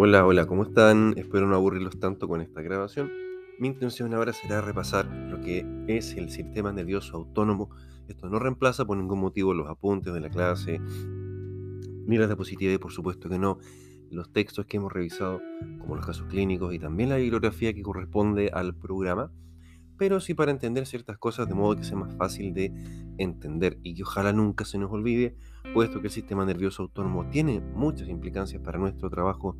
Hola, hola, ¿cómo están? Espero no aburrirlos tanto con esta grabación. Mi intención ahora será repasar lo que es el sistema nervioso autónomo. Esto no reemplaza por ningún motivo los apuntes de la clase, ni las diapositivas, y por supuesto que no, los textos que hemos revisado, como los casos clínicos y también la bibliografía que corresponde al programa, pero sí para entender ciertas cosas de modo que sea más fácil de entender y que ojalá nunca se nos olvide, puesto que el sistema nervioso autónomo tiene muchas implicancias para nuestro trabajo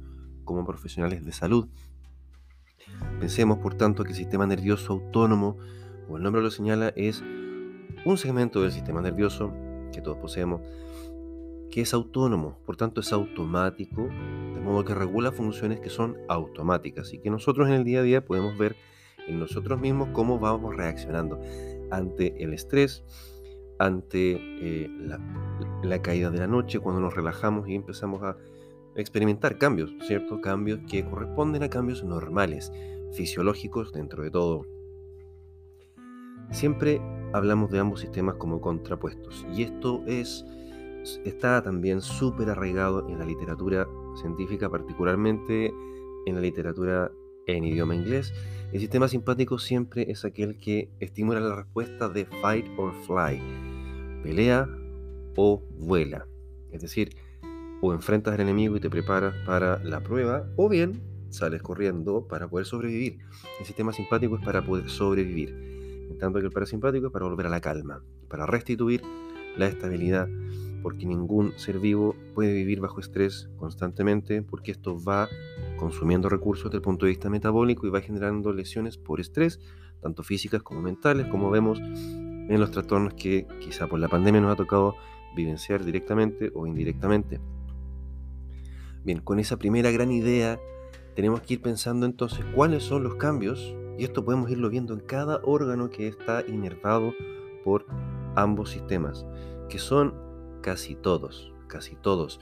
como profesionales de salud. Pensemos, por tanto, que el sistema nervioso autónomo, como el nombre lo señala, es un segmento del sistema nervioso que todos poseemos, que es autónomo, por tanto es automático, de modo que regula funciones que son automáticas y que nosotros en el día a día podemos ver en nosotros mismos cómo vamos reaccionando ante el estrés, ante eh, la, la caída de la noche, cuando nos relajamos y empezamos a experimentar cambios, ¿cierto? Cambios que corresponden a cambios normales, fisiológicos dentro de todo. Siempre hablamos de ambos sistemas como contrapuestos y esto es está también súper arraigado en la literatura científica, particularmente en la literatura en idioma inglés. El sistema simpático siempre es aquel que estimula la respuesta de fight or fly, pelea o vuela. Es decir, o enfrentas al enemigo y te preparas para la prueba, o bien sales corriendo para poder sobrevivir. El sistema simpático es para poder sobrevivir, en tanto que el parasimpático es para volver a la calma, para restituir la estabilidad, porque ningún ser vivo puede vivir bajo estrés constantemente, porque esto va consumiendo recursos desde el punto de vista metabólico y va generando lesiones por estrés, tanto físicas como mentales, como vemos en los trastornos que quizá por la pandemia nos ha tocado vivenciar directamente o indirectamente. Bien, con esa primera gran idea tenemos que ir pensando entonces cuáles son los cambios, y esto podemos irlo viendo en cada órgano que está inervado por ambos sistemas, que son casi todos, casi todos.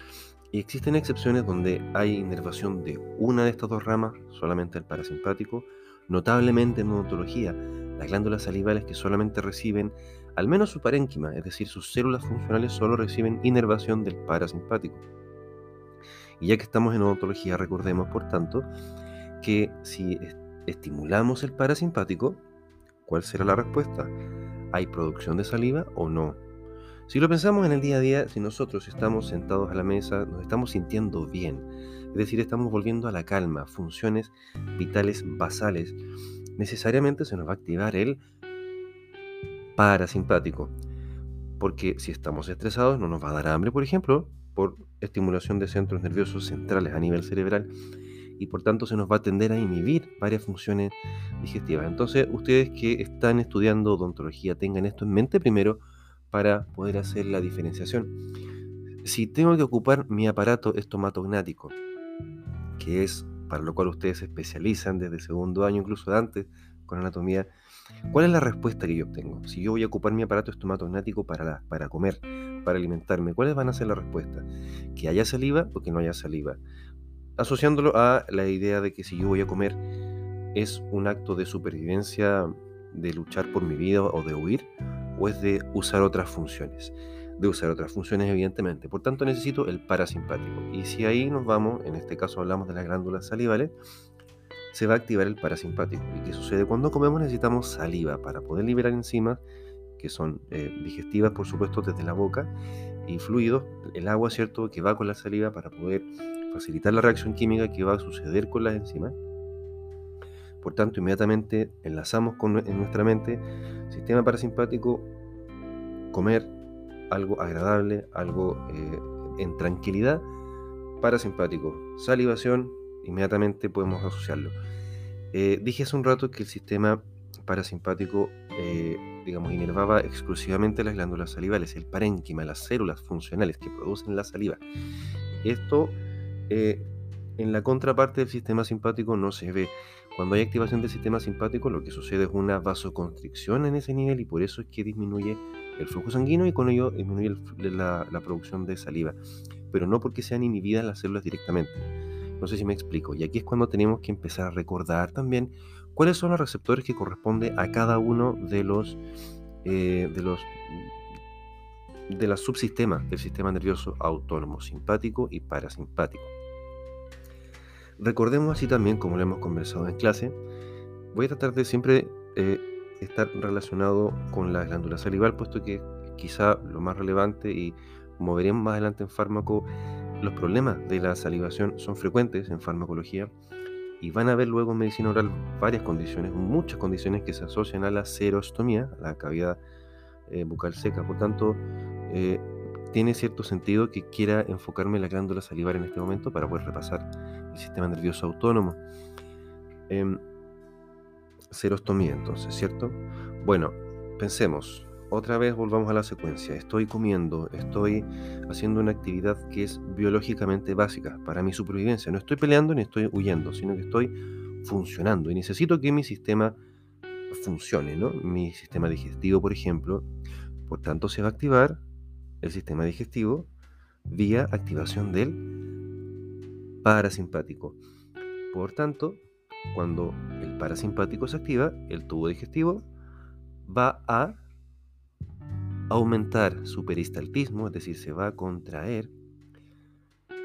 Y existen excepciones donde hay inervación de una de estas dos ramas, solamente el parasimpático, notablemente en odontología, las glándulas salivales que solamente reciben al menos su parénquima, es decir, sus células funcionales solo reciben inervación del parasimpático. Y ya que estamos en odontología, recordemos, por tanto, que si estimulamos el parasimpático, ¿cuál será la respuesta? ¿Hay producción de saliva o no? Si lo pensamos en el día a día, si nosotros estamos sentados a la mesa, nos estamos sintiendo bien, es decir, estamos volviendo a la calma, funciones vitales basales, necesariamente se nos va a activar el parasimpático. Porque si estamos estresados no nos va a dar hambre, por ejemplo, por estimulación de centros nerviosos centrales a nivel cerebral y por tanto se nos va a tender a inhibir varias funciones digestivas. Entonces, ustedes que están estudiando odontología, tengan esto en mente primero para poder hacer la diferenciación. Si tengo que ocupar mi aparato estomatognático, que es para lo cual ustedes se especializan desde segundo año, incluso antes, con anatomía, ¿cuál es la respuesta que yo obtengo? Si yo voy a ocupar mi aparato estomatognático para, para comer, para alimentarme, ¿cuáles van a ser las respuestas? Que haya saliva o que no haya saliva. Asociándolo a la idea de que si yo voy a comer es un acto de supervivencia, de luchar por mi vida o de huir, o es de usar otras funciones. De usar otras funciones, evidentemente. Por tanto, necesito el parasimpático. Y si ahí nos vamos, en este caso hablamos de las glándulas salivales, se va a activar el parasimpático. ¿Y qué sucede? Cuando comemos necesitamos saliva para poder liberar enzimas que son eh, digestivas, por supuesto, desde la boca, y fluidos, el agua, ¿cierto?, que va con la saliva para poder facilitar la reacción química que va a suceder con las enzimas. Por tanto, inmediatamente enlazamos con, en nuestra mente sistema parasimpático, comer algo agradable, algo eh, en tranquilidad, parasimpático, salivación, inmediatamente podemos asociarlo. Eh, dije hace un rato que el sistema parasimpático digamos, inervaba exclusivamente las glándulas salivales, el parénquima, las células funcionales que producen la saliva. Esto eh, en la contraparte del sistema simpático no se ve. Cuando hay activación del sistema simpático, lo que sucede es una vasoconstricción en ese nivel y por eso es que disminuye el flujo sanguíneo y con ello disminuye la, la producción de saliva. Pero no porque sean inhibidas las células directamente. No sé si me explico. Y aquí es cuando tenemos que empezar a recordar también cuáles son los receptores que corresponden a cada uno de los, eh, de los de las subsistemas del sistema nervioso autónomo, simpático y parasimpático. Recordemos así también, como lo hemos conversado en clase, voy a tratar de siempre eh, estar relacionado con la glándula salival, puesto que quizá lo más relevante y como veremos más adelante en fármaco, los problemas de la salivación son frecuentes en farmacología y van a haber luego en medicina oral varias condiciones, muchas condiciones que se asocian a la serostomía, a la cavidad eh, bucal seca. Por tanto, eh, tiene cierto sentido que quiera enfocarme en la glándula salivar en este momento para poder repasar el sistema nervioso autónomo. Eh, serostomía, entonces, ¿cierto? Bueno, pensemos, otra vez volvamos a la secuencia. Estoy comiendo, estoy haciendo una actividad que es biológicamente básica para mi supervivencia. No estoy peleando ni estoy huyendo, sino que estoy funcionando y necesito que mi sistema funcione, ¿no? Mi sistema digestivo, por ejemplo, por tanto se va a activar el sistema digestivo vía activación del parasimpático. Por tanto, cuando el parasimpático se activa, el tubo digestivo va a aumentar su peristaltismo, es decir, se va a contraer.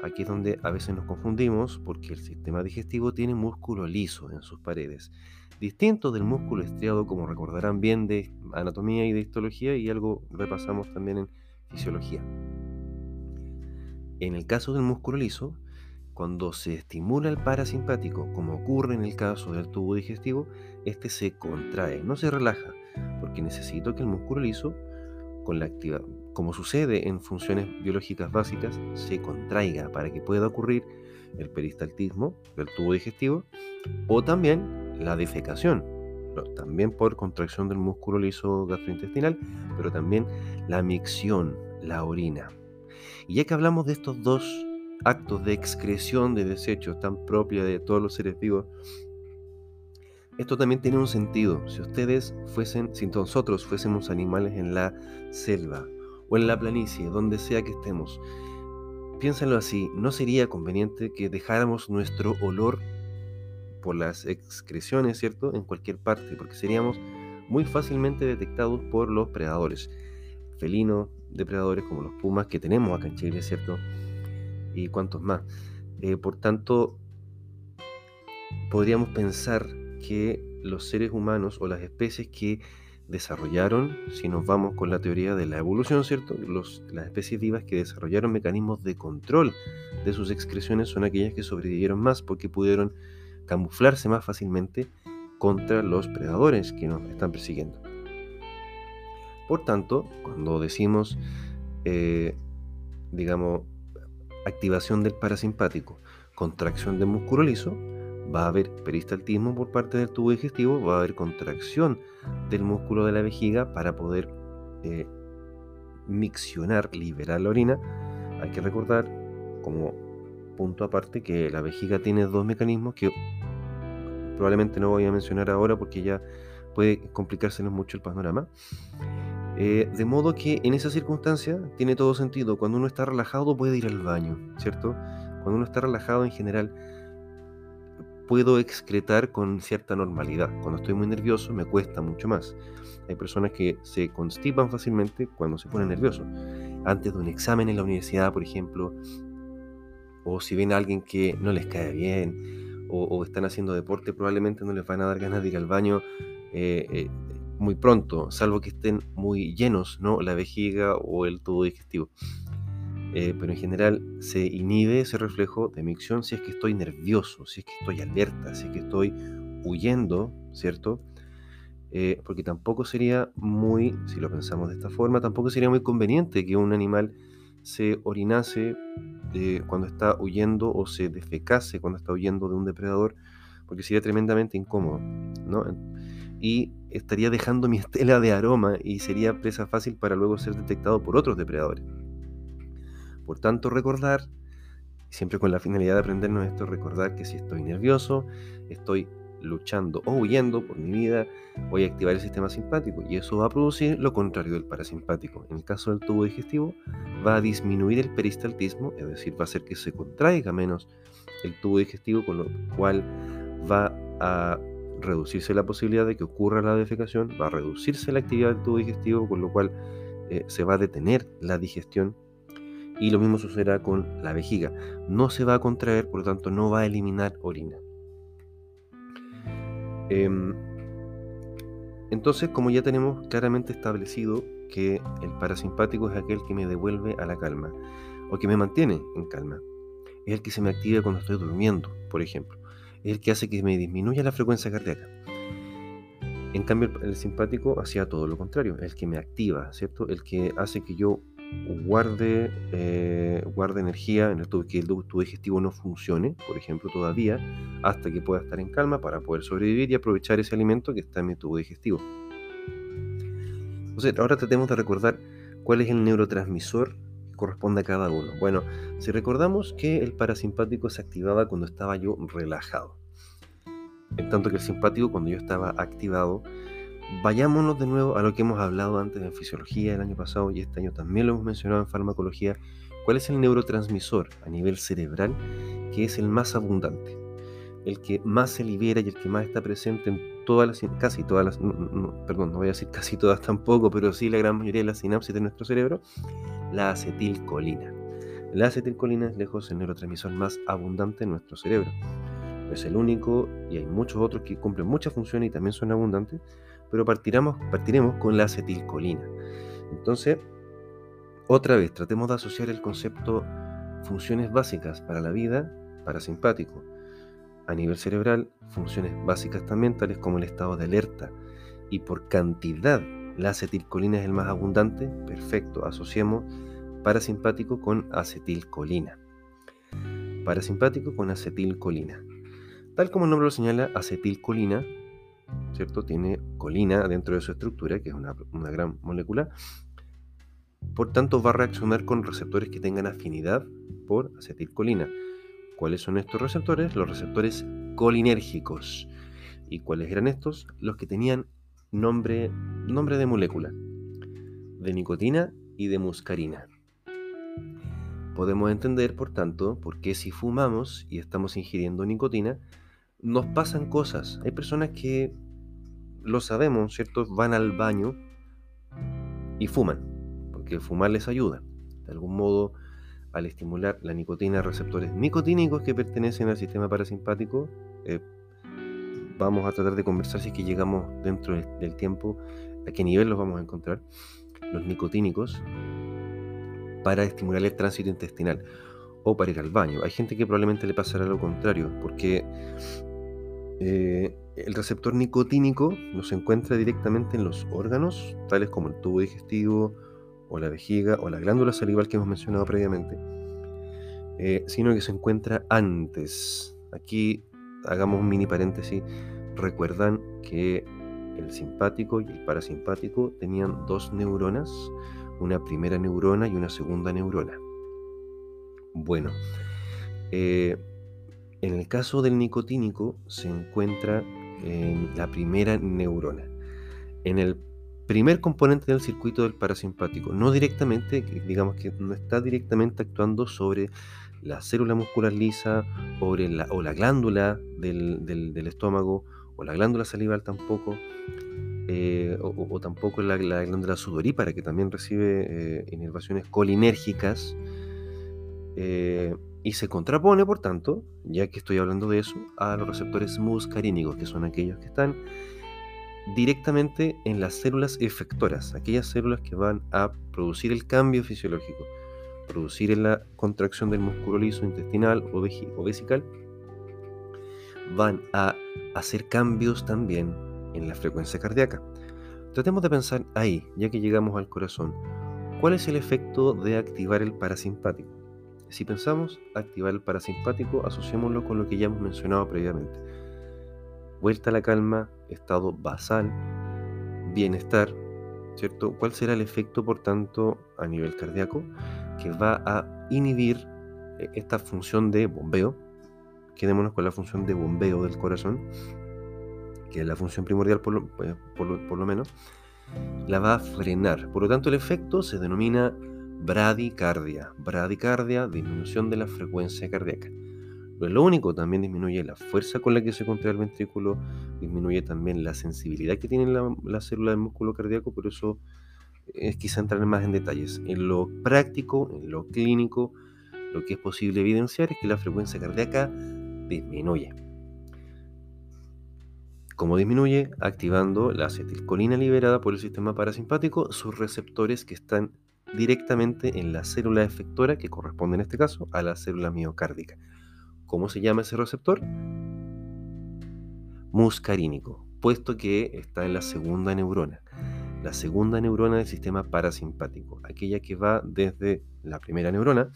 Aquí es donde a veces nos confundimos porque el sistema digestivo tiene músculo liso en sus paredes, distinto del músculo estriado, como recordarán bien de anatomía y de histología, y algo repasamos también en fisiología. En el caso del músculo liso, cuando se estimula el parasimpático, como ocurre en el caso del tubo digestivo, este se contrae, no se relaja, porque necesito que el músculo liso, con la actividad, como sucede en funciones biológicas básicas, se contraiga para que pueda ocurrir el peristaltismo del tubo digestivo o también la defecación, también por contracción del músculo liso gastrointestinal, pero también la micción, la orina. Y ya que hablamos de estos dos actos de excreción de desechos tan propia de todos los seres vivos, esto también tiene un sentido. Si ustedes fuesen, si nosotros fuésemos animales en la selva o en la planicie, donde sea que estemos, piénsenlo así, no sería conveniente que dejáramos nuestro olor por las excreciones, ¿cierto?, en cualquier parte, porque seríamos muy fácilmente detectados por los predadores, felinos, depredadores como los pumas que tenemos acá en Chile, ¿cierto? y cuantos más. Eh, por tanto, podríamos pensar que los seres humanos o las especies que desarrollaron, si nos vamos con la teoría de la evolución, ¿cierto? Los, las especies vivas que desarrollaron mecanismos de control de sus excreciones son aquellas que sobrevivieron más porque pudieron camuflarse más fácilmente contra los predadores que nos están persiguiendo. Por tanto, cuando decimos, eh, digamos, activación del parasimpático, contracción del músculo liso, va a haber peristaltismo por parte del tubo digestivo, va a haber contracción del músculo de la vejiga para poder eh, miccionar, liberar la orina. Hay que recordar, como punto aparte, que la vejiga tiene dos mecanismos que probablemente no voy a mencionar ahora porque ya puede complicársenos mucho el panorama. Eh, de modo que en esa circunstancia tiene todo sentido. Cuando uno está relajado puede ir al baño, ¿cierto? Cuando uno está relajado en general puedo excretar con cierta normalidad. Cuando estoy muy nervioso me cuesta mucho más. Hay personas que se constipan fácilmente cuando se ponen nerviosos. Antes de un examen en la universidad, por ejemplo, o si ven a alguien que no les cae bien, o, están haciendo deporte, probablemente no les van a dar ganas de ir al baño. Eh, eh, muy pronto, salvo que estén muy llenos, ¿no? La vejiga o el tubo digestivo. Eh, pero en general se inhibe ese reflejo de micción si es que estoy nervioso, si es que estoy alerta, si es que estoy huyendo, ¿cierto? Eh, porque tampoco sería muy, si lo pensamos de esta forma, tampoco sería muy conveniente que un animal se orinase eh, cuando está huyendo o se defecase cuando está huyendo de un depredador, porque sería tremendamente incómodo, ¿no? y estaría dejando mi estela de aroma y sería presa fácil para luego ser detectado por otros depredadores. Por tanto, recordar, siempre con la finalidad de aprendernos esto, recordar que si estoy nervioso, estoy luchando o huyendo por mi vida, voy a activar el sistema simpático y eso va a producir lo contrario del parasimpático. En el caso del tubo digestivo, va a disminuir el peristaltismo, es decir, va a hacer que se contraiga menos el tubo digestivo, con lo cual va a reducirse la posibilidad de que ocurra la defecación, va a reducirse la actividad del tubo digestivo, con lo cual eh, se va a detener la digestión Y lo mismo sucederá con la vejiga. No se va a contraer, por lo tanto no va a eliminar orina. Em, entonces, como ya tenemos claramente establecido que el parasimpático es aquel que me devuelve a la calma o que me mantiene en calma, es el que se me activa cuando estoy durmiendo, por ejemplo, es el que hace que me disminuya la frecuencia cardíaca. En cambio, el, simpático hacía todo lo contrario, es el que me activa, ¿cierto? El que hace que yo guarde, eh, guarde energía en el tubo, que el tubo digestivo no funcione, por ejemplo, todavía, hasta que pueda estar en calma para poder sobrevivir y aprovechar ese alimento que está en mi tubo digestivo. Entonces, ahora tratemos de recordar cuál es el neurotransmisor que corresponde a cada uno. Bueno, si recordamos que el parasimpático se activaba cuando estaba yo relajado, en tanto que el simpático cuando yo estaba activado, vayámonos de nuevo a lo que hemos hablado antes en fisiología el año pasado y este año también lo hemos mencionado en farmacología. ¿Cuál es el neurotransmisor a nivel cerebral que es el más abundante? El que más se libera y el que más está presente en todas las, casi todas las, perdón, no voy a decir casi todas tampoco, pero sí la gran mayoría de las sinapsis de nuestro cerebro, la acetilcolina. La acetilcolina es lejos el neurotransmisor más abundante en nuestro cerebro. es el único y hay muchos otros que cumplen muchas funciones y también son abundantes, pero partiremos, partiremos con la acetilcolina. Entonces, otra vez, tratemos de asociar el concepto funciones básicas para la vida, parasimpático. A nivel cerebral, funciones básicas también, tales como el estado de alerta. Y por cantidad, la acetilcolina es el más abundante. Perfecto, asociemos parasimpático con acetilcolina. Parasimpático con acetilcolina. Tal como el nombre lo señala, acetilcolina ¿cierto? Tiene colina dentro de su estructura, que es una, gran molécula. Por tanto, va a reaccionar con receptores que tengan afinidad por acetilcolina. ¿Cuáles son estos receptores? Los receptores colinérgicos. ¿Y cuáles eran estos? Los que tenían nombre, nombre de molécula, de nicotina y de muscarina. Podemos entender, por tanto, por qué si fumamos y estamos ingiriendo nicotina, nos pasan cosas. Hay personas que lo sabemos, ¿cierto? Van al baño y fuman, porque fumar les ayuda. De algún modo, al estimular la nicotina, receptores nicotínicos que pertenecen al sistema parasimpático, eh, vamos a tratar de conversar si es que llegamos dentro del tiempo a qué nivel los vamos a encontrar, los nicotínicos, para estimular el tránsito intestinal o para ir al baño. Hay gente que probablemente le pasará lo contrario, porque eh, el receptor nicotínico no se encuentra directamente en los órganos, tales como el tubo digestivo o la vejiga o la glándula salival que hemos mencionado previamente, eh, sino que se encuentra antes. Aquí hagamos un mini paréntesis. Recuerdan que el simpático y el parasimpático tenían dos neuronas, una primera neurona y una segunda neurona. Bueno, eh, en el caso del nicotínico se encuentra en la primera neurona, en el primer componente del circuito del parasimpático, no directamente, digamos que no está directamente actuando sobre la célula muscular lisa o la, o la glándula del, estómago o la glándula salival tampoco, eh, o, tampoco la, glándula sudorípara que también recibe eh, inervaciones colinérgicas. Eh, y se contrapone, por tanto, ya que estoy hablando de eso, a los receptores muscarínicos, que son aquellos que están directamente en las células efectoras, aquellas células que van a producir el cambio fisiológico, producir la contracción del músculo liso intestinal o, o vesical, van a hacer cambios también en la frecuencia cardíaca. Tratemos de pensar ahí, ya que llegamos al corazón, ¿cuál es el efecto de activar el parasimpático? Si pensamos activar el parasimpático, asociémoslo con lo que ya hemos mencionado previamente. Vuelta a la calma, estado basal, bienestar, ¿cierto? ¿Cuál será el efecto, por tanto, a nivel cardíaco? Que va a inhibir eh, esta función de bombeo. Quedémonos con la función de bombeo del corazón, que es la función primordial por lo, pues, por lo menos. La va a frenar. Por lo tanto, el efecto se denomina bradicardia. Bradicardia, disminución de la frecuencia cardíaca. No es lo único, también disminuye la fuerza con la que se contrae el ventrículo, disminuye también la sensibilidad que tiene la, célula del músculo cardíaco, por eso es quizá entrar más en detalles. En lo práctico, en lo clínico, lo que es posible evidenciar es que la frecuencia cardíaca disminuye. ¿Cómo disminuye? Activando la acetilcolina liberada por el sistema parasimpático, sus receptores que están directamente en la célula efectora, que corresponde en este caso a la célula miocárdica. ¿Cómo se llama ese receptor? Muscarínico, puesto que está en la segunda neurona. La segunda neurona del sistema parasimpático, aquella que va desde la primera neurona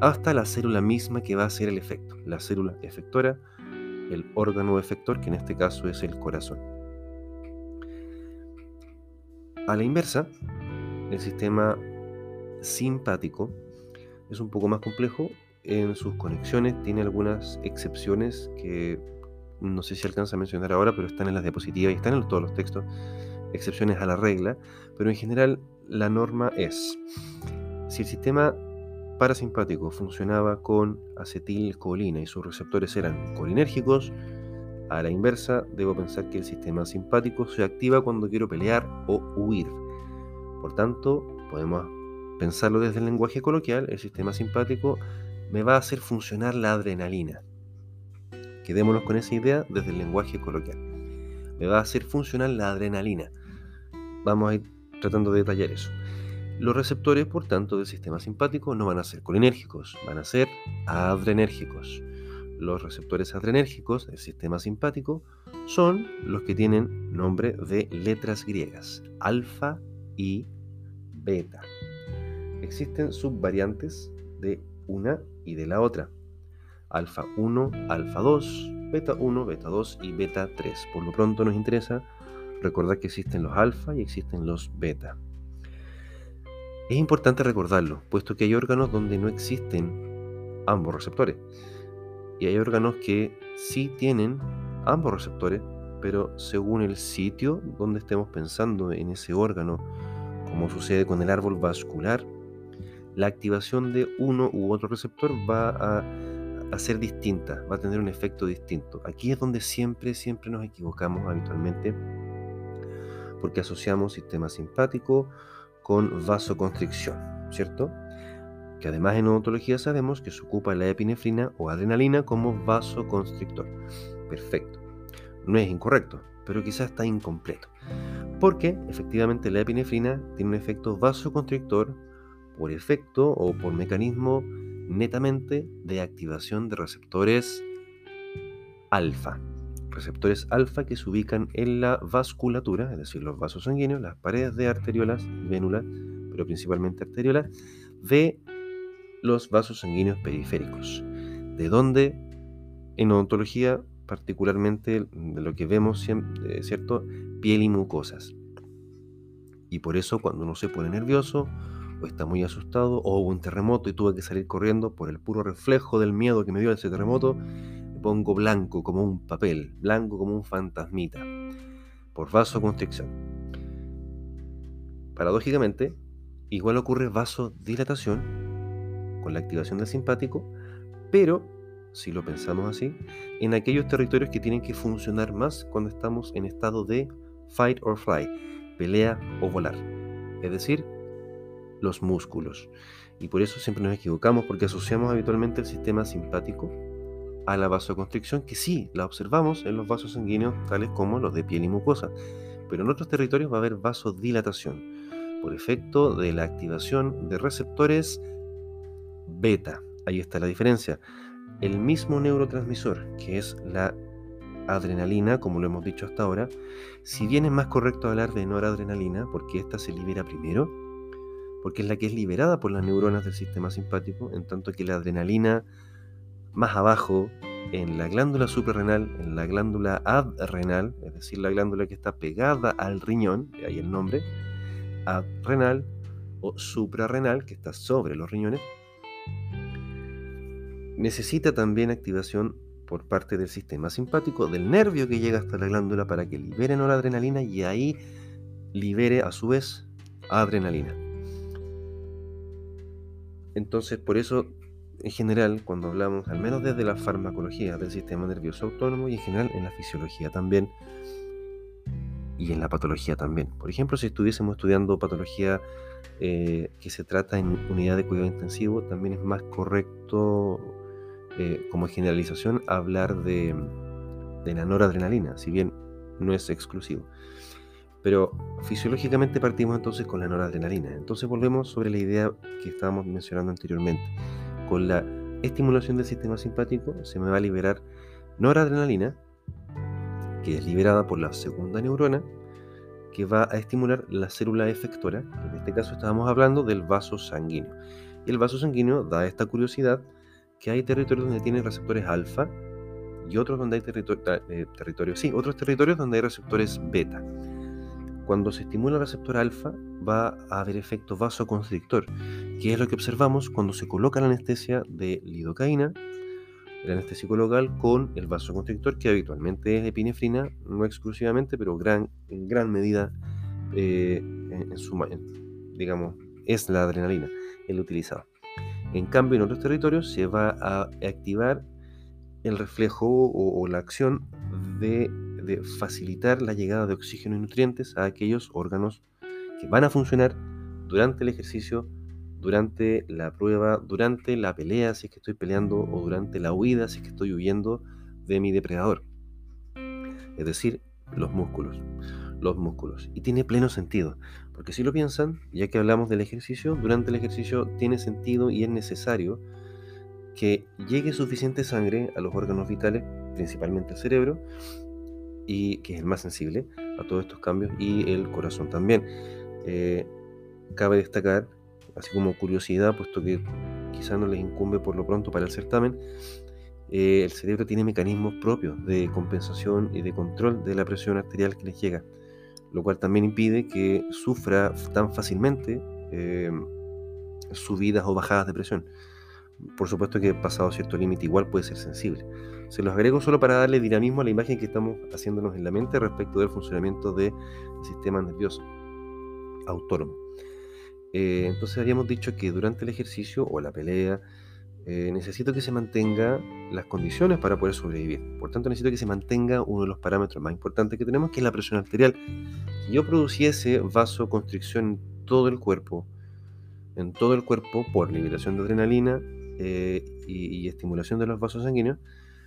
hasta la célula misma que va a hacer el efecto, la célula efectora, el órgano efector, que en este caso es el corazón. A la inversa, el sistema simpático es un poco más complejo en sus conexiones, tiene algunas excepciones que no sé si alcanza a mencionar ahora, pero están en las diapositivas y están en todos los textos, excepciones a la regla, pero en general la norma es, si el sistema parasimpático funcionaba con acetilcolina y sus receptores eran colinérgicos, a la inversa, debo pensar que el sistema simpático se activa cuando quiero pelear o huir. Por tanto, podemos pensarlo desde el lenguaje coloquial, el sistema simpático me va a hacer funcionar la adrenalina. Quedémonos con esa idea desde el lenguaje coloquial. Me va a hacer funcionar la adrenalina. Vamos a ir tratando de detallar eso. Los receptores, por tanto, del sistema simpático no van a ser colinérgicos, van a ser adrenérgicos. Los receptores adrenérgicos del sistema simpático son los que tienen nombre de letras griegas, alfa y beta. Existen subvariantes de una y de la otra. Alfa 1, alfa 2, beta 1, beta 2 y beta 3. Por lo pronto nos interesa recordar que existen los alfa y existen los beta. Es importante recordarlo, puesto que hay órganos donde no existen ambos receptores. Y hay órganos que sí tienen ambos receptores, pero según el sitio donde estemos pensando en ese órgano, como sucede con el árbol vascular, la activación de uno u otro receptor va a, ser distinta, va a tener un efecto distinto. Aquí es donde siempre, siempre nos equivocamos habitualmente, porque asociamos sistema simpático con vasoconstricción, ¿cierto? Que además en odontología sabemos que se ocupa la epinefrina o adrenalina como vasoconstrictor. Perfecto. No es incorrecto, pero quizás está incompleto. Porque efectivamente la epinefrina tiene un efecto vasoconstrictor por efecto o por mecanismo netamente de activación de receptores alfa receptores alfa que se ubican en la vasculatura, es decir, los vasos sanguíneos, las paredes de arteriolas, vénulas, pero principalmente arteriolas, de los vasos sanguíneos periféricos. De donde en odontología, particularmente de lo que vemos, eh, ¿cierto? Piel y mucosas. Y por eso cuando uno se pone nervioso, o está muy asustado, o hubo un terremoto y tuve que salir corriendo por el puro reflejo del miedo que me dio ese terremoto, pongo blanco como un papel, blanco como un fantasmita, por vasoconstricción. Paradójicamente, igual ocurre vasodilatación con la activación del simpático, pero, si lo pensamos así, en aquellos territorios que tienen que funcionar más cuando estamos en estado de fight or fly, pelea o volar, es decir, los músculos. Y por eso siempre nos equivocamos porque asociamos habitualmente el sistema simpático a la vasoconstricción, que sí, la observamos en los vasos sanguíneos tales como los de piel y mucosa, pero en otros territorios va a haber vasodilatación por efecto de la activación de receptores beta. Ahí está la diferencia. El mismo neurotransmisor, que es la adrenalina, como lo hemos dicho hasta ahora, si bien es más correcto hablar de noradrenalina, porque esta se libera primero, porque es la que es liberada por las neuronas del sistema simpático, en tanto que la adrenalina más abajo, en la glándula suprarrenal, en la glándula adrenal, es decir, la glándula que está pegada al riñón, ahí el nombre, adrenal o suprarrenal, que está sobre los riñones, necesita también activación por parte del sistema simpático, del nervio que llega hasta la glándula para que libere noradrenalina y ahí libere a su vez adrenalina. Entonces, por eso en general, cuando hablamos, al menos desde la farmacología del sistema nervioso autónomo y en general en la fisiología también, y en la patología también. Por ejemplo, si estuviésemos estudiando patología eh, que se trata en unidad de cuidado intensivo, también es más correcto eh, como generalización hablar de, de la noradrenalina, si bien no es exclusivo. Pero fisiológicamente partimos entonces con la noradrenalina. Entonces volvemos sobre la idea que estábamos mencionando anteriormente. Con la estimulación del sistema simpático se me va a liberar noradrenalina, que es liberada por la segunda neurona, que va a estimular la célula efectora. En este caso estábamos hablando del vaso sanguíneo. Y el vaso sanguíneo da esta curiosidad que hay territorios donde tiene receptores alfa y otros donde hay eh, territorios, sí, otros territorios donde hay receptores beta. Cuando se estimula el receptor alfa, va a haber efecto vasoconstrictor, que es lo que observamos cuando se coloca la anestesia de lidocaína, el anestésico local, con el vasoconstrictor, que habitualmente es epinefrina, no exclusivamente, pero gran, en gran medida, eh, en, su, digamos, es la adrenalina el utilizado. En cambio, en otros territorios se va a activar el reflejo o la acción de de facilitar la llegada de oxígeno y nutrientes a aquellos órganos que van a funcionar durante el ejercicio, durante la prueba, durante la pelea si es que estoy peleando o durante la huida si es que estoy huyendo de mi depredador. Es decir, los músculos. Los músculos. Y tiene pleno sentido, porque si lo piensan, ya que hablamos del ejercicio, durante el ejercicio tiene sentido y es necesario que llegue suficiente sangre a los órganos vitales, principalmente al cerebro, y que es el más sensible a todos estos cambios, y el corazón también. Eh, cabe destacar, así como curiosidad, puesto que quizás no les incumbe por lo pronto para el certamen, eh, el cerebro tiene mecanismos propios de compensación y de control de la presión arterial que les llega, lo cual también impide que sufra tan fácilmente eh, subidas o bajadas de presión. Por supuesto que pasado cierto límite igual puede ser sensible. Se los agrego solo para darle dinamismo a la imagen que estamos haciéndonos en la mente respecto del funcionamiento del sistema nervioso autónomo. Eh, entonces habíamos dicho que durante el ejercicio o la pelea eh, necesito que se mantenga las condiciones para poder sobrevivir. Por tanto necesito que se mantenga uno de los parámetros más importantes que tenemos, que es la presión arterial. Si yo produciese vasoconstricción en todo el cuerpo, en todo el cuerpo por liberación de adrenalina eh, y estimulación de los vasos sanguíneos,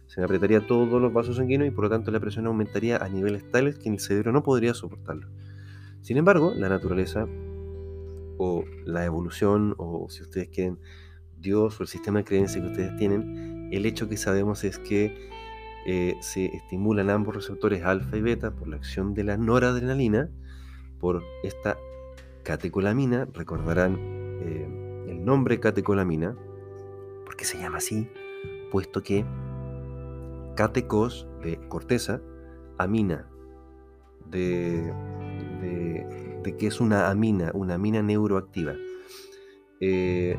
se me apretaría todos los vasos sanguíneos y por lo tanto la presión aumentaría a niveles tales que el cerebro no podría soportarlo. Sin embargo, la naturaleza o la evolución o si ustedes quieren Dios o el sistema de creencias que ustedes tienen, el hecho que sabemos es que eh, se estimulan ambos receptores alfa y beta por la acción de la noradrenalina, por esta catecolamina, recordarán eh, el nombre catecolamina, porque se llama así, puesto que catecos de corteza, amina de, de, que es una amina, una amina neuroactiva. Eh,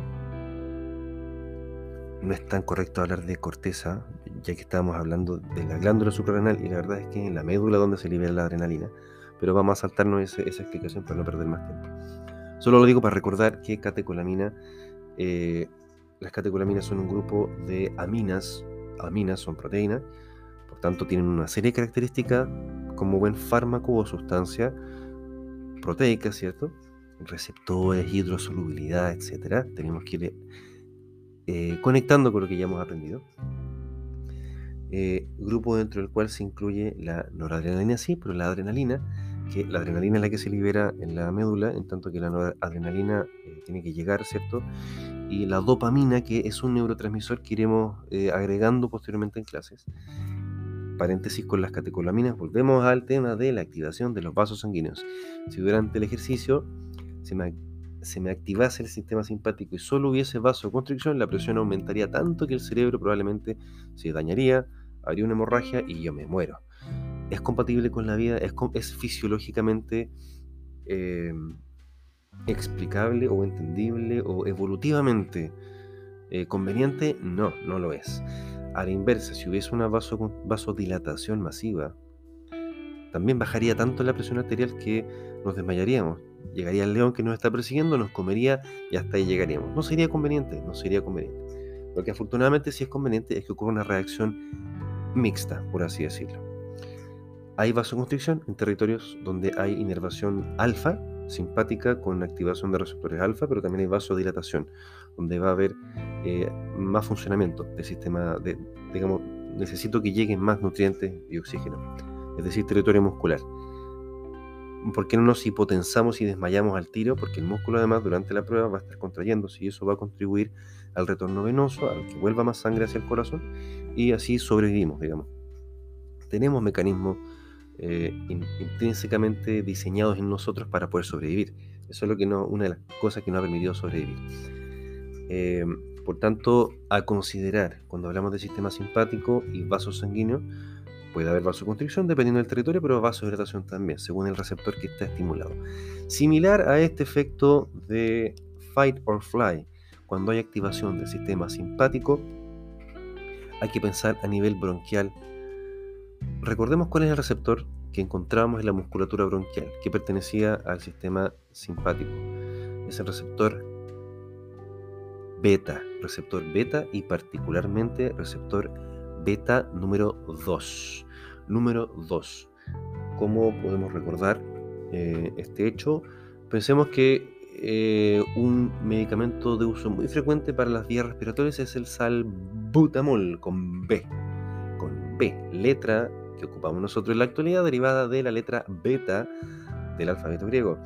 no es tan correcto hablar de corteza, ya que estábamos hablando de la glándula suprarrenal y la verdad es que en la médula donde se libera la adrenalina, pero vamos a saltarnos esa, explicación para no perder más tiempo. Solo lo digo para recordar que catecolamina, eh, las catecolaminas son un grupo de aminas aminas son proteínas, por tanto tienen una serie de características como buen fármaco o sustancia proteica, ¿cierto? Receptores, hidrosolubilidad, etc. Tenemos que ir eh, conectando con lo que ya hemos aprendido. Eh, grupo dentro del cual se incluye la noradrenalina, sí, pero la adrenalina, que la adrenalina es la que se libera en la médula, en tanto que la noradrenalina eh, tiene que llegar, ¿cierto? y la dopamina, que es un neurotransmisor que iremos eh, agregando posteriormente en clases. Paréntesis con las catecolaminas, volvemos al tema de la activación de los vasos sanguíneos. Si durante el ejercicio se me, se me activase el sistema simpático y solo hubiese vasoconstricción, la presión aumentaría tanto que el cerebro probablemente se dañaría, habría una hemorragia y yo me muero. ¿Es compatible con la vida? ¿Es, es fisiológicamente... Eh, explicable o entendible o evolutivamente eh, conveniente, no, no lo es. A la inversa, si hubiese una vasodilatación masiva, también bajaría tanto la presión arterial que nos desmayaríamos. Llegaría el león que nos está persiguiendo, nos comería y hasta ahí llegaríamos. No sería conveniente, no sería conveniente. Lo que afortunadamente sí es conveniente es que ocurra una reacción mixta, por así decirlo. Hay vasoconstricción en territorios donde hay inervación alfa, simpática, con activación de receptores alfa, pero también hay vasodilatación, donde va a haber eh, más funcionamiento del sistema, de, digamos, necesito que lleguen más nutrientes y oxígeno, es decir, territorio muscular. ¿Por qué no nos hipotensamos y desmayamos al tiro? Porque el músculo además durante la prueba va a estar contrayéndose y eso va a contribuir al retorno venoso, al que vuelva más sangre hacia el corazón y así sobrevivimos, digamos. Tenemos mecanismos eh, intrínsecamente diseñados en nosotros para poder sobrevivir. Eso es lo que no, una de las cosas que nos ha permitido sobrevivir. Eh, por tanto, a considerar cuando hablamos de sistema simpático y vaso sanguíneo, Puede haber vasoconstricción dependiendo del territorio, pero vasodilatación también, según el receptor que está estimulado. Similar a este efecto de fight or fly, cuando hay activación del sistema simpático, hay que pensar a nivel bronquial. Recordemos cuál es el receptor que encontramos en la musculatura bronquial, que pertenecía al sistema simpático. Es el receptor beta, receptor beta y particularmente receptor beta número 2. Número 2. ¿Cómo podemos recordar eh, este hecho? Pensemos que eh, un medicamento de uso muy frecuente para las vías respiratorias es el salbutamol con B. Con B, letra que ocupamos nosotros en la actualidad derivada de la letra beta del alfabeto griego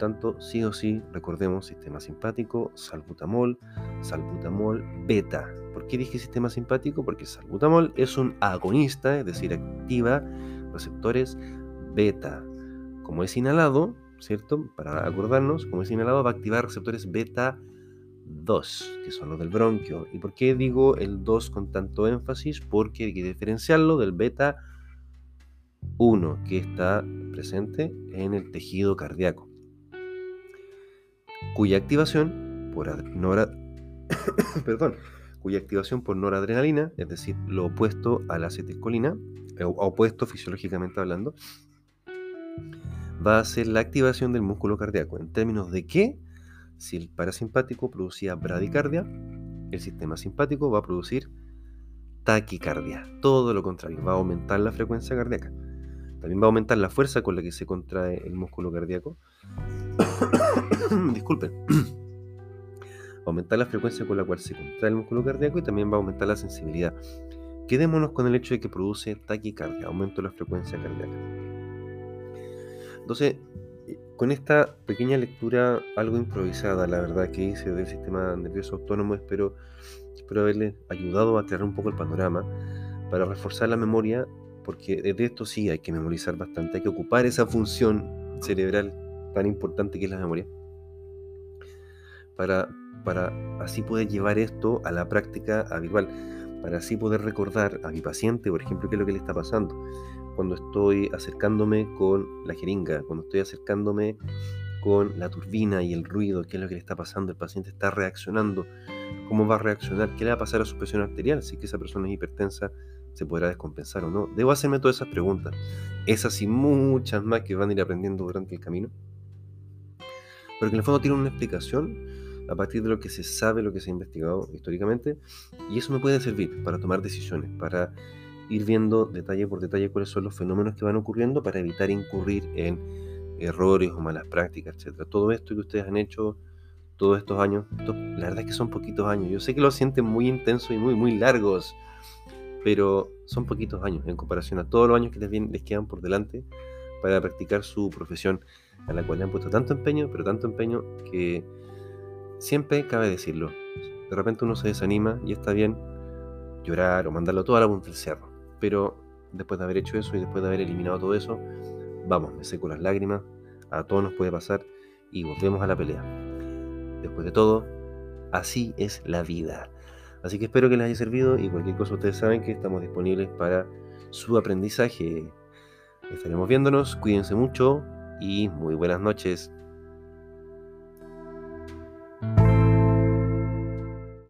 tanto, sí o sí, recordemos sistema simpático, salbutamol, salbutamol beta. ¿Por qué dije sistema simpático? Porque salbutamol es un agonista, es decir, activa receptores beta. Como es inhalado, ¿cierto? Para acordarnos, como es inhalado, va a activar receptores beta 2, que son los del bronquio. ¿Y por qué digo el 2 con tanto énfasis? Porque hay que diferenciarlo del beta 1, que está presente en el tejido cardíaco cuya activación por noradrenalina, es decir, lo opuesto a la acetilcolina, eh, opuesto fisiológicamente hablando, va a ser la activación del músculo cardíaco. ¿En términos de qué? Si el parasimpático producía bradicardia, el sistema simpático va a producir taquicardia. Todo lo contrario, va a aumentar la frecuencia cardíaca. También va a aumentar la fuerza con la que se contrae el músculo cardíaco disculpen, aumentar la frecuencia con la cual se contrae el músculo cardíaco y también va a aumentar la sensibilidad. Quedémonos con el hecho de que produce taquicardia, aumento de la frecuencia cardíaca. Entonces, eh, con esta pequeña lectura, algo improvisada, la verdad, que hice del sistema nervioso autónomo, espero, espero haberles ayudado a crear un poco el panorama para reforzar la memoria, porque de esto sí hay que memorizar bastante, hay que ocupar esa función cerebral tan importante que es la memoria, para, para así poder llevar esto a la práctica habitual, para así poder recordar a mi paciente, por ejemplo, qué es lo que le está pasando. Cuando estoy acercándome con la jeringa, cuando estoy acercándome con la turbina y el ruido, qué es lo que le está pasando, el paciente está reaccionando, cómo va a reaccionar, qué le va a pasar a su presión arterial, si que esa persona es hipertensa, se podrá descompensar o no. Debo hacerme todas esas preguntas, esas y muchas más que van a ir aprendiendo durante el camino pero que en el fondo tiene una explicación a partir de lo que se sabe, lo que se ha investigado históricamente, y eso me puede servir para tomar decisiones, para ir viendo detalle por detalle cuáles son los fenómenos que van ocurriendo para evitar incurrir en errores o malas prácticas, etc. Todo esto que ustedes han hecho todos estos años, la verdad es que son poquitos años. Yo sé que lo sienten muy intensos y muy, muy largos, pero son poquitos años en comparación a todos los años que les, quedan por delante para practicar su profesión a la cual le han puesto tanto empeño, pero tanto empeño que siempre cabe decirlo. De repente uno se desanima y está bien llorar o mandarlo todo a la punta del cerro. Pero después de haber hecho eso y después de haber eliminado todo eso, vamos, me seco las lágrimas, a todos nos puede pasar y volvemos a la pelea. Después de todo, así es la vida. Así que espero que les haya servido y cualquier cosa ustedes saben que estamos disponibles para su aprendizaje. Estaremos viéndonos, cuídense mucho, y muy buenas noches.